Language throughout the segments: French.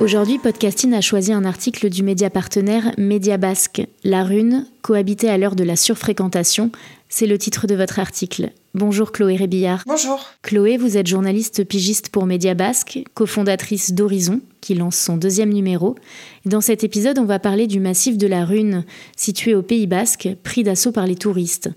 Aujourd'hui, Podcasting a choisi un article du média partenaire Média Basque, La Rune, cohabiter à l'heure de la surfréquentation, c'est le titre de votre article. Bonjour Chloé Rébillard. Bonjour. Chloé, vous êtes journaliste pigiste pour Média Basque, cofondatrice d'Horizon, qui lance son deuxième numéro. Dans cet épisode, on va parler du massif de la Rune, situé au Pays Basque, pris d'assaut par les touristes.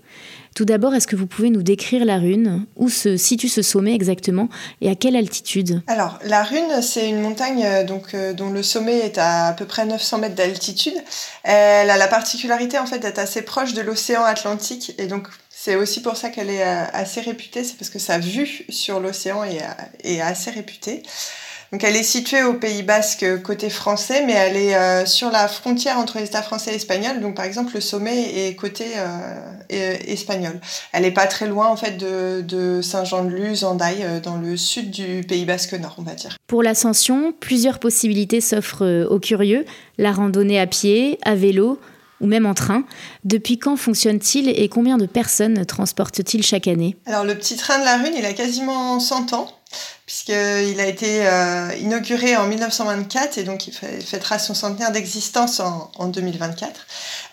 Tout d'abord, est-ce que vous pouvez nous décrire la Rune? Où se situe ce sommet exactement et à quelle altitude? Alors, la Rune, c'est une montagne euh, donc, euh, dont le sommet est à à peu près 900 mètres d'altitude. Elle a la particularité en fait d'être assez proche de l'océan Atlantique et donc c'est aussi pour ça qu'elle est euh, assez réputée, c'est parce que sa vue sur l'océan est, est assez réputée. Donc elle est située au Pays Basque côté français, mais elle est euh, sur la frontière entre les États français et espagnols. Donc par exemple, le sommet est côté euh, espagnol. Elle n'est pas très loin en fait de, Saint-Jean-de-Luz, en Daille, euh, dans le sud du Pays Basque Nord, on va dire. Pour l'ascension, plusieurs possibilités s'offrent aux curieux. La randonnée à pied, à vélo, ou même en train. Depuis quand fonctionne-t-il et combien de personnes transporte-t-il chaque année? Alors le petit train de la Rune, il a quasiment 100 ans puisqu'il a été euh, inauguré en 1924 et donc il fêtera son centenaire d'existence en, en, 2024.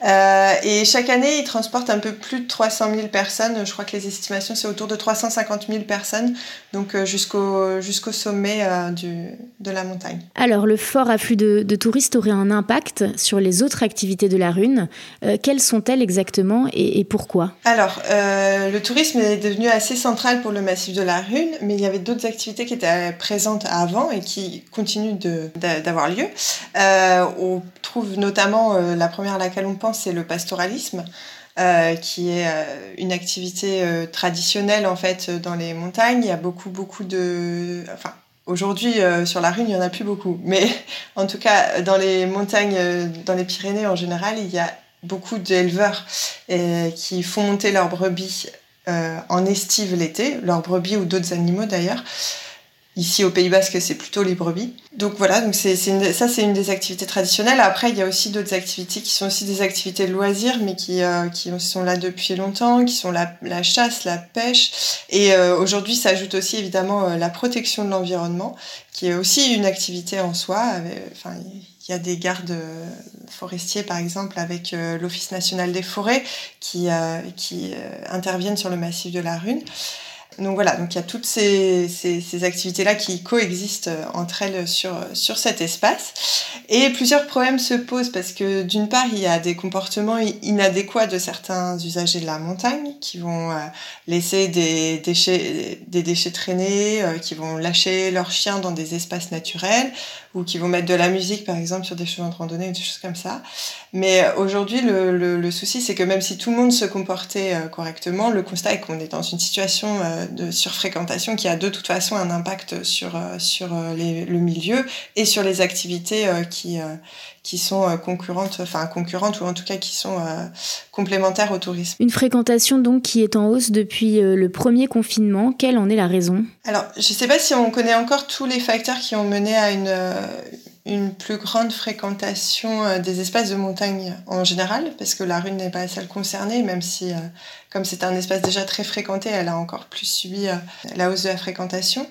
Euh, et chaque année, il transporte un peu plus de 300 000 personnes. Je crois que les estimations, c'est autour de 350 000 personnes, donc euh, jusqu'au jusqu'au sommet du, de la montagne. Alors, le fort afflux de, de, touristes aurait un impact sur les autres activités de la Rune. quelles sont-elles exactement et, et pourquoi? Alors, le tourisme est devenu assez central pour le massif de la Rune, mais il y avait d'autres activités qui étaient présentes avant et qui continuent d'avoir lieu. Euh, on trouve notamment, euh, la première à laquelle on pense, c'est le pastoralisme. Euh, qui est une activité traditionnelle en fait dans les montagnes. Il y a beaucoup beaucoup de, enfin aujourd'hui sur la rue il n'y en a plus beaucoup, mais en tout cas dans les montagnes, dans les Pyrénées en général, il y a beaucoup d'éleveurs qui font monter leurs brebis en estive l'été, leurs brebis ou d'autres animaux d'ailleurs. Ici au Pays Basque, c'est plutôt les brebis. Donc voilà, donc c'est, ça c'est une des activités traditionnelles. Après, il y a aussi d'autres activités qui sont aussi des activités de loisirs, mais qui, euh, qui sont là depuis longtemps, qui sont la, la chasse, la pêche. Et euh, aujourd'hui s'ajoute aussi évidemment euh, la protection de l'environnement, qui est aussi une activité en soi. enfin, il y a des gardes forestiers, par exemple, avec l'Office national des forêts, qui, qui interviennent sur le massif de la Rune. Donc voilà, donc il y a toutes ces, activités-là qui coexistent euh, entre elles sur, sur cet espace. Et plusieurs problèmes se posent parce que d'une part, il y a des comportements inadéquats de certains usagers de la montagne qui vont euh, laisser des déchets, des déchets traîner, euh, qui vont lâcher leurs chiens dans des espaces naturels ou qui vont mettre de la musique par exemple sur des chemins de randonnée ou des choses comme ça. Mais aujourd'hui, le, souci, c'est que même si tout le monde se comportait correctement, le constat est qu'on est dans une situation de surfréquentation qui a de toute façon un impact sur, euh, sur euh, le milieu et sur les activités euh, qui, qui sont concurrentes, enfin concurrentes ou en tout cas qui sont complémentaires au tourisme. Une fréquentation donc qui est en hausse depuis le premier confinement. Quelle en est la raison? Alors, je ne sais pas si on connaît encore tous les facteurs qui ont mené à une une plus grande fréquentation euh, des espaces de montagne en général, parce que la rue n'est pas la seule concernée, même si, euh, comme c'est un espace déjà très fréquenté, elle a encore plus subi euh, la hausse de la fréquentation.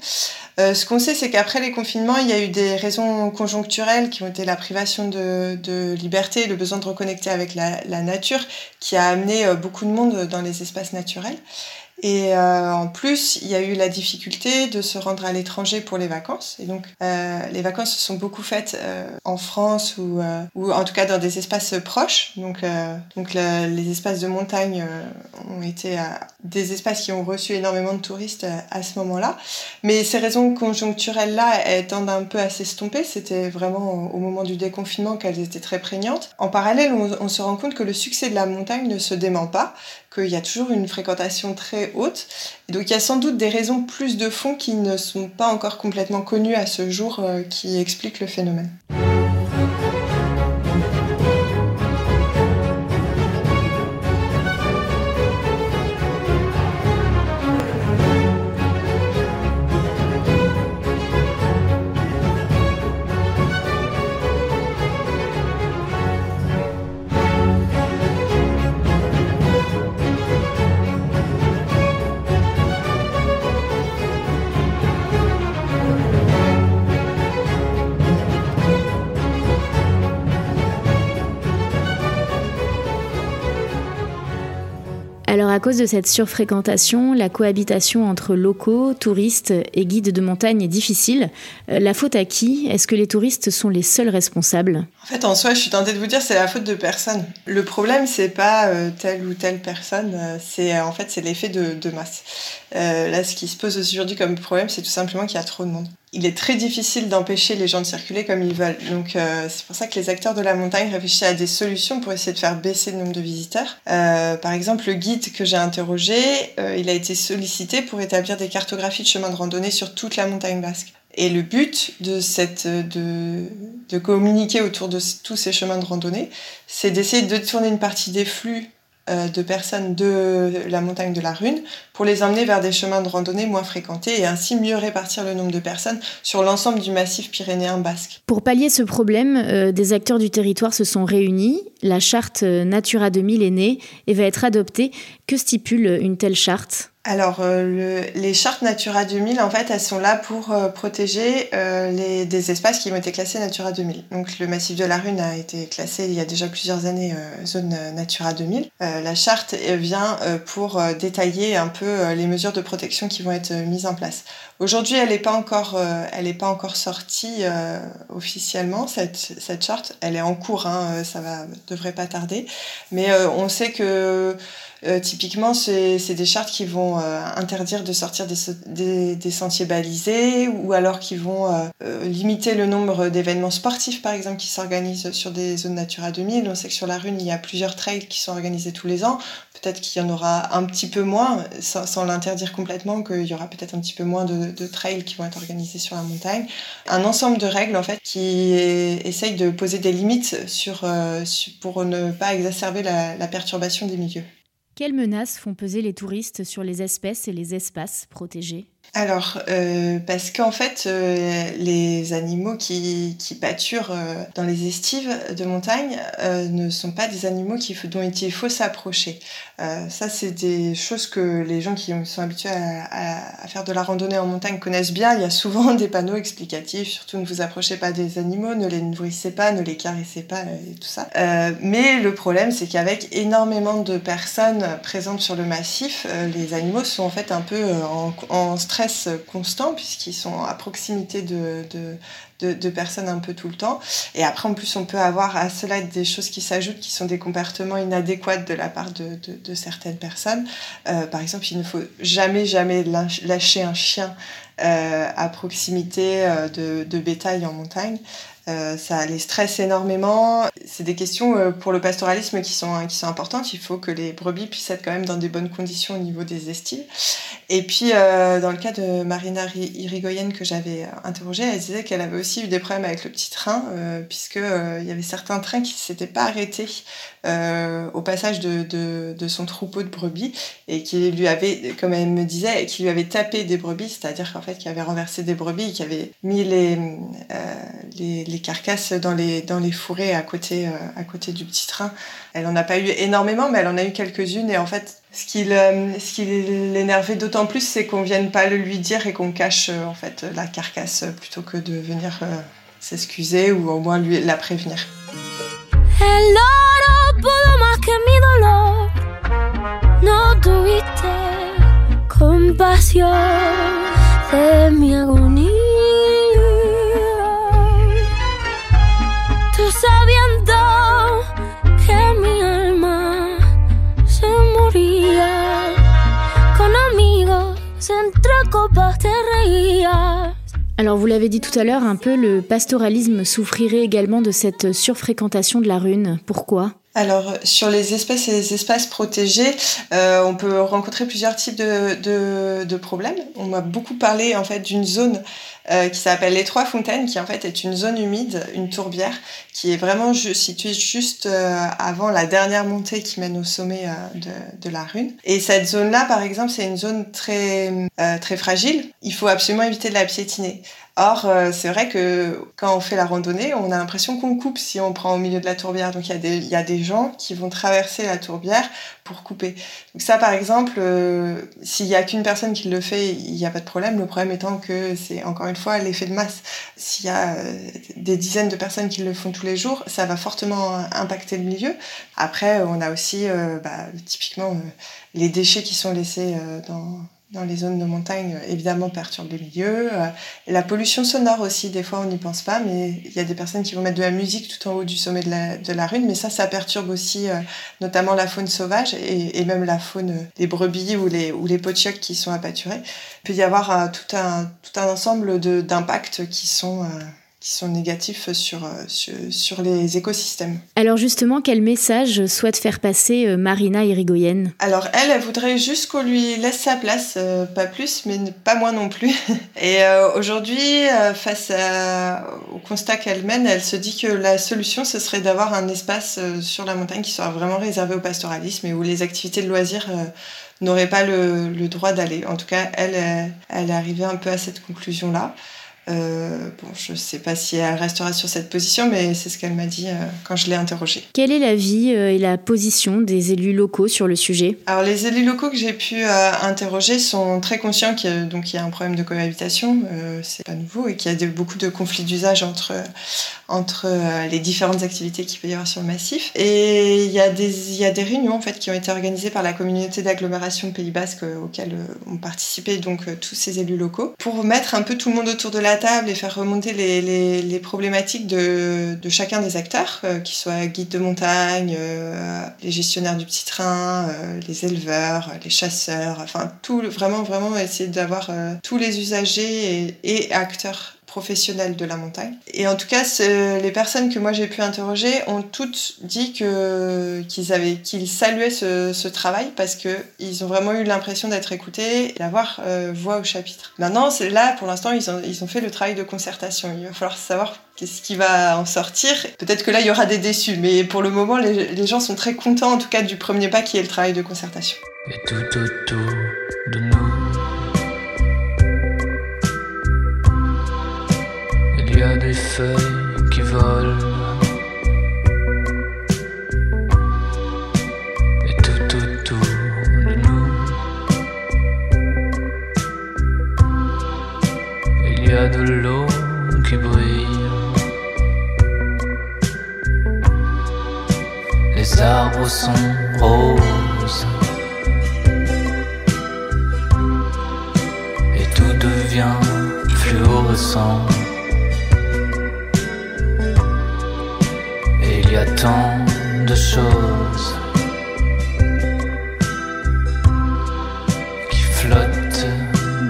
ce qu'on sait, c'est qu'après les confinements, il y a eu des raisons conjoncturelles qui ont été la privation de, liberté, le besoin de reconnecter avec la nature, qui a amené beaucoup de monde dans les espaces naturels. Et euh, en plus, il y a eu la difficulté de se rendre à l'étranger pour les vacances. Et donc, euh, les vacances se sont beaucoup faites euh, en France ou, euh, ou en tout cas dans des espaces proches. Donc, euh, donc les espaces de montagne euh, ont été des espaces qui ont reçu énormément de touristes à ce moment-là. Mais ces raisons conjoncturelles-là, elles tendent un peu à s'estomper. C'était vraiment au moment du déconfinement qu'elles étaient très prégnantes. En parallèle, on, on se rend compte que le succès de la montagne ne se dément pas, qu'il y a toujours une fréquentation très haute. Et donc il y a sans doute des raisons plus de fond qui ne sont pas encore complètement connues à ce jour euh, qui expliquent le phénomène. À cause de cette surfréquentation, la cohabitation entre locaux, touristes et guides de montagne est difficile. Euh, La faute à qui Est-ce que les touristes sont les seuls responsables? En fait, en soi, je suis tentée de vous dire, c'est la faute de personne. Le problème, c'est pas euh, telle ou telle personne, euh, c'est en fait c'est l'effet de, masse. Là, ce qui se pose aujourd'hui comme problème, c'est tout simplement qu'il y a trop de monde. Il est très difficile d'empêcher les gens de circuler comme ils veulent. Donc, euh, c'est pour ça que les acteurs de la montagne réfléchissent à des solutions pour essayer de faire baisser le nombre de visiteurs. Euh, par exemple, le guide que j'ai interrogé, euh, il a été sollicité pour établir des cartographies de chemins de randonnée sur toute la montagne basque. Et le but de, cette, de, de communiquer autour de tous ces chemins de randonnée, c'est d'essayer de tourner une partie des flux euh, de personnes de la montagne de la Rune pour les emmener vers des chemins de randonnée moins fréquentés et ainsi mieux répartir le nombre de personnes sur l'ensemble du massif pyrénéen basque. Pour pallier ce problème, euh, des acteurs du territoire se sont réunis, la charte euh, Natura 2000 est née et va être adoptée. Que stipule une telle charte? Alors, euh, le- les chartes Natura 2000, en fait, elles sont là pour euh, protéger euh, les, des espaces qui ont été classés Natura 2000. Donc, le massif de la Rune a été classé il y a déjà plusieurs années zone Natura 2000. Euh, la charte vient pour détailler un peu les mesures de protection qui vont être mises en place. Aujourd'hui, elle n'est pas encore, pas encore sortie officiellement cette, cette charte. Elle est en cours, hein, ça va devrait pas tarder. Mais on sait que euh, typiquement, c'est des chartes qui vont euh, interdire de sortir des, des, des sentiers balisés ou alors qui vont euh, euh, limiter le nombre d'événements sportifs, par exemple, qui s'organisent sur des zones Natura 2000. On sait que sur la Rune, il y a plusieurs trails qui sont organisés tous les ans. Peut-être qu'il y en aura un petit peu moins, sans, sans l'interdire complètement, qu'il y aura peut-être un petit peu moins de, de trails qui vont être organisés sur la montagne. Un ensemble de règles, en fait, qui essayent de poser des limites sur, euh, sur- pour ne pas exacerber la- la perturbation des milieux. Quelles menaces font peser les touristes sur les espèces et les espaces protégés? Alors, euh, parce qu'en fait, euh, les animaux qui, qui pâturent euh, dans les estives de montagne ne sont pas des animaux qui, dont il faut s'approcher. Ça, c'est des choses que les gens qui sont habitués à, faire de la randonnée en montagne connaissent bien. Il y a souvent des panneaux explicatifs, surtout ne vous approchez pas des animaux, ne les nourrissez pas, ne les caressez pas et tout ça. Mais le problème, c'est qu'avec énormément de personnes présentes sur le massif, les animaux sont en fait un peu en, en stress constant puisqu'ils sont à proximité de, de, personnes un peu tout le temps. Et après, en plus, on peut avoir à cela des choses qui s'ajoutent qui sont des comportements inadéquats de la part de, de, certaines personnes. Euh, par exemple, il ne faut jamais, jamais lâch- lâcher un chien euh, à proximité euh, de bétail en montagne. Euh, ça les stresse énormément. C'est des questions euh, pour le pastoralisme qui sont, qui sont importantes. Il faut que les brebis puissent être quand même dans des bonnes conditions au niveau des estives. Et puis, euh, dans le cas de Marina Ri- Irigoyen que j'avais interrogée, elle disait qu'elle avait aussi eu des problèmes avec le petit train, puisque il y avait certains trains qui ne s'étaient pas arrêtés au passage de, son troupeau de brebis et qui lui avait, comme elle me disait, qui lui avait tapé des brebis, c'est-à-dire qu'en fait, qui avait renversé des brebis, qui avait mis les, les carcasses dans les, dans les fourrés à côté, euh, à côté du petit train. Elle en a pas eu énormément, mais elle en a eu quelques-unes. Et en fait, ce qui, l'énervait d'autant plus, c'est qu'on vienne pas le lui dire et qu'on cache euh, en fait la carcasse euh, plutôt que de venir s'excuser ou au moins lui la prévenir. Alors vous l'avez dit tout à l'heure, un peu le pastoralisme souffrirait également de cette surfréquentation de la rune. Pourquoi? Alors, sur les espèces et les espaces protégés, euh, on peut rencontrer plusieurs types de, de, problèmes. On m'a beaucoup parlé en fait d'une zone euh, qui s'appelle les Trois Fontaines, qui en fait est une zone humide, une tourbière, qui est vraiment située juste euh, avant la dernière montée qui mène au sommet euh, de, de, la Rune. Et cette zone-là, par exemple, c'est une zone très très fragile. Il faut absolument éviter de la piétiner. Or, c'est vrai que quand on fait la randonnée, on a l'impression qu'on coupe si on prend au milieu de la tourbière. Donc il y, a des, il y a des gens qui vont traverser la tourbière pour couper. Donc ça, par exemple, euh, s'il n'y a qu'une personne qui le fait, il n'y a pas de problème. Le problème étant que c'est encore une fois l'effet de masse. S'il y a euh, des dizaines de personnes qui le font tous les jours, ça va fortement impacter le milieu. Après, on a aussi euh, bah, typiquement les déchets qui sont laissés dans dans les zones de montagne, évidemment, perturbe les milieux. Euh, la pollution sonore aussi, des fois, on n'y pense pas, mais il y a des personnes qui vont mettre de la musique tout en haut du sommet de la, de la rune, mais ça, ça perturbe aussi euh, notamment la faune sauvage et, et, même la faune des brebis ou les, ou les potiocs qui sont à pâturer. Il peut y avoir euh, tout, un, tout un ensemble d'impacts qui sont qui sont négatifs sur, euh, sur, sur, les écosystèmes. Alors justement, quel message souhaite faire passer euh, Marina Irigoyen? Alors elle, elle voudrait juste qu'on lui laisse sa place, euh, pas plus, mais pas moins non plus. Et aujourd'hui, face au constat qu'elle mène, elle se dit que la solution, ce serait d'avoir un espace sur la montagne qui soit vraiment réservé au pastoralisme et où les activités de loisirs n'auraient pas le, le droit d'aller. En tout cas, elle, elle est arrivée un peu à cette conclusion-là. Euh, bon, je ne sais pas si elle restera sur cette position, mais c'est ce qu'elle m'a dit euh, quand je l'ai interrogée. Quelle est l'avis euh, et la position des élus locaux sur le sujet? Alors, les élus locaux que j'ai pu euh, interroger sont très conscients qu'il y, y, a un problème de cohabitation, c'est pas nouveau, et qu'il y a de, beaucoup de conflits d'usage entre, entre les différentes activités qu'il peut y avoir sur le massif. Et il y, a des, il y a des réunions en fait, qui ont été organisées par la communauté d'agglomération Pays Basque auxquelles ont participé donc tous ces élus locaux pour mettre un peu tout le monde autour de la table et faire remonter les, problématiques de, chacun des acteurs, euh, qu'ils soient guides de montagne, euh, les gestionnaires du petit train, euh, les éleveurs, les chasseurs, enfin tout, vraiment, vraiment essayer d'avoir tous les usagers et acteurs professionnels de la montagne. Et en tout cas, les personnes que moi j'ai pu interroger ont toutes dit que qu'ils avaient qu'ils saluaient ce, travail parce que ils ont vraiment eu l'impression d'être écoutés et d'avoir euh, voix au chapitre. Maintenant, c'est là pour l'instant ils ont ils ont fait le travail de concertation. Il va falloir savoir qu'est-ce qui va en sortir. Peut-être que là il y aura des déçus, mais pour le moment les, gens sont très contents en tout cas du premier pas qui est le travail de concertation. Feuilles qui volent. Et tout autour de nous, il y a de l'eau qui brille. Les arbres sont roses.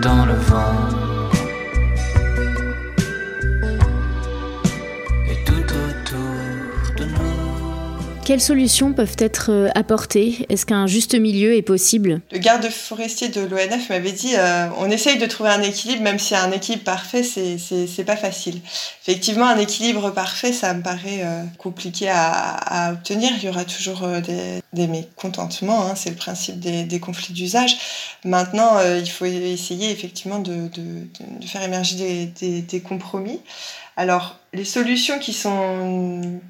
Dans le vent. Quelles solutions peuvent être euh, apportées? Est-ce qu'un juste milieu est possible? Le garde forestier de l'ONF m'avait dit euh, on essaye de trouver un équilibre, même si un équilibre parfait, c'est pas facile. Effectivement, un équilibre parfait, ça me paraît euh, compliqué à, obtenir. Il y aura toujours des, mécontentements, hein, c'est le principe des, conflits d'usage. Maintenant, il faut essayer effectivement de, de, faire émerger des, des compromis. Alors, les solutions qui sont,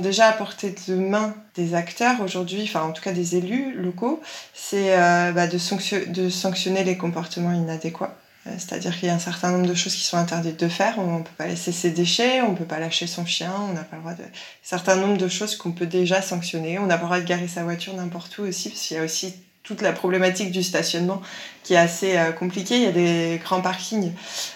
déjà à portée de main des acteurs aujourd'hui, enfin en tout cas des élus locaux, c'est euh, bah, de, sanctionner, les comportements inadéquats. C'est-à-dire qu'il y a un certain nombre de choses qui sont interdites de faire. On ne peut pas laisser ses déchets, on ne peut pas lâcher son chien, on n'a pas le droit de... Certain nombre de choses qu'on peut déjà sanctionner. On n'a pas le droit de garer sa voiture n'importe où aussi, parce qu'il y a aussi toute la problématique du stationnement qui est assez euh, compliquée. Il y a des grands parkings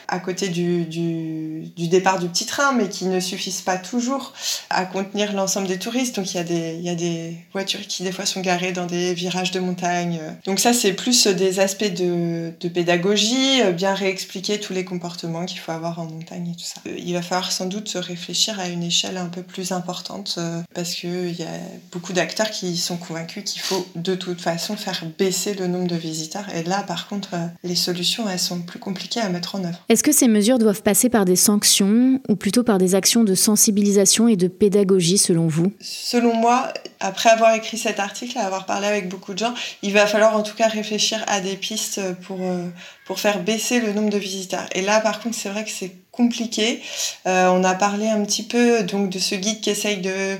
à côté du, du, départ du petit train, mais qui ne suffisent pas toujours à contenir l'ensemble des touristes. Donc il y, a des, il y a des voitures qui des fois sont garées dans des virages de montagne. Donc ça, c'est plus des aspects de, de pédagogie, bien réexpliquer tous les comportements qu'il faut avoir en montagne et tout ça. Il va falloir sans doute se réfléchir à une échelle un peu plus importante euh, parce qu'il y a beaucoup d'acteurs qui sont convaincus qu'il faut de toute façon faire baisser le nombre de visiteurs. Et là, par contre, euh, les solutions, elles sont plus compliquées à mettre en œuvre. Est-ce que ces mesures doivent passer par des sanctions ou plutôt par des actions de sensibilisation et de pédagogie selon vous? Selon moi, après avoir écrit cet article, avoir parlé avec beaucoup de gens, il va falloir en tout cas réfléchir à des pistes pour, euh, pour faire baisser le nombre de visiteurs. Et là, par contre, c'est vrai que c'est compliqué. Euh, on a parlé un petit peu donc de ce guide qui essaye de,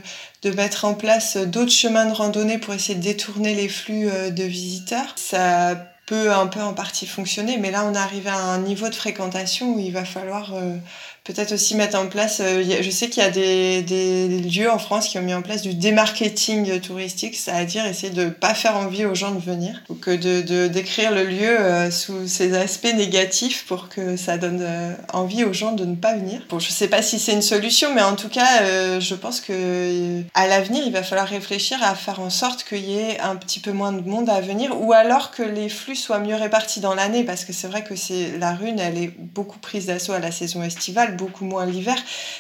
mettre en place d'autres chemins de randonnée pour essayer de détourner les flux euh, de visiteurs. Ça peut un peu en partie fonctionner, mais là on arrive à un niveau de fréquentation où il va falloir euh, peut-être aussi mettre en place, euh, je sais qu'il y a des, des, lieux en France qui ont mis en place du démarketing touristique, c'est-à-dire essayer de pas faire envie aux gens de venir, ou que de, décrire le lieu euh, sous ses aspects négatifs pour que ça donne euh, envie aux gens de ne pas venir. Bon, je sais pas si c'est une solution, mais en tout cas, je pense que à l'avenir, il va falloir réfléchir à faire en sorte qu'il y ait un petit peu moins de monde à venir, ou alors que les flux soient mieux répartis dans l'année, parce que c'est vrai que c'est la rune, elle est beaucoup prise d'assaut à la saison estivale beaucoup moins l'hiver.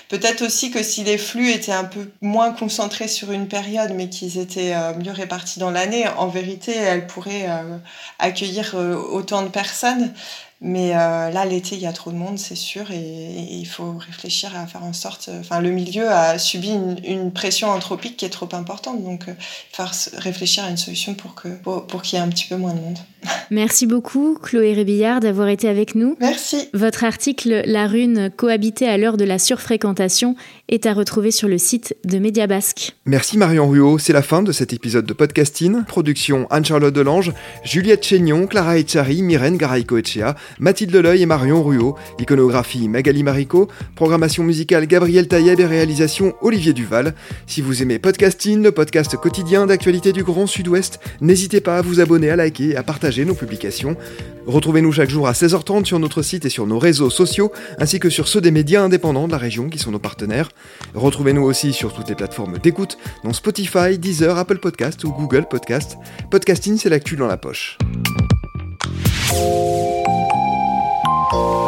Peut-être aussi que si les flux étaient un peu moins concentrés sur une période, mais qu'ils étaient euh, mieux répartis dans l'année, en vérité, elles pourraient euh, accueillir euh, autant de personnes. Mais là, l'été, il y a trop de monde, c'est sûr, et, il faut réfléchir à faire en sorte. Enfin, le milieu a subi une, pression anthropique qui est trop importante, donc il faut réfléchir à une solution pour que pour, pour qu'il y ait un petit peu moins de monde. Merci beaucoup, Chloé Rébillard, d'avoir été avec nous. Merci. Votre article La rune cohabiter à l'heure de la surfréquentation est à retrouver sur le site de Média Basque. Merci Marion Ruot, c'est la fin de cet épisode de podcasting. Production Anne-Charlotte Delange, Juliette Chénion, Clara Echari, Myrène Garaïco-Echea, Mathilde Leleuil et Marion Ruot, iconographie Magali Marico, programmation musicale Gabriel Taïeb et réalisation Olivier Duval. Si vous aimez podcasting, le podcast quotidien d'actualité du Grand Sud-Ouest, n'hésitez pas à vous abonner, à liker et à partager nos publications. Retrouvez-nous chaque jour à 16h30 sur notre site et sur nos réseaux sociaux, ainsi que sur ceux des médias indépendants de la région qui sont nos partenaires. Retrouvez-nous aussi sur toutes les plateformes d'écoute, dont Spotify, Deezer, Apple Podcast ou Google Podcast. Podcasting, c'est l'actu dans la poche. Bye.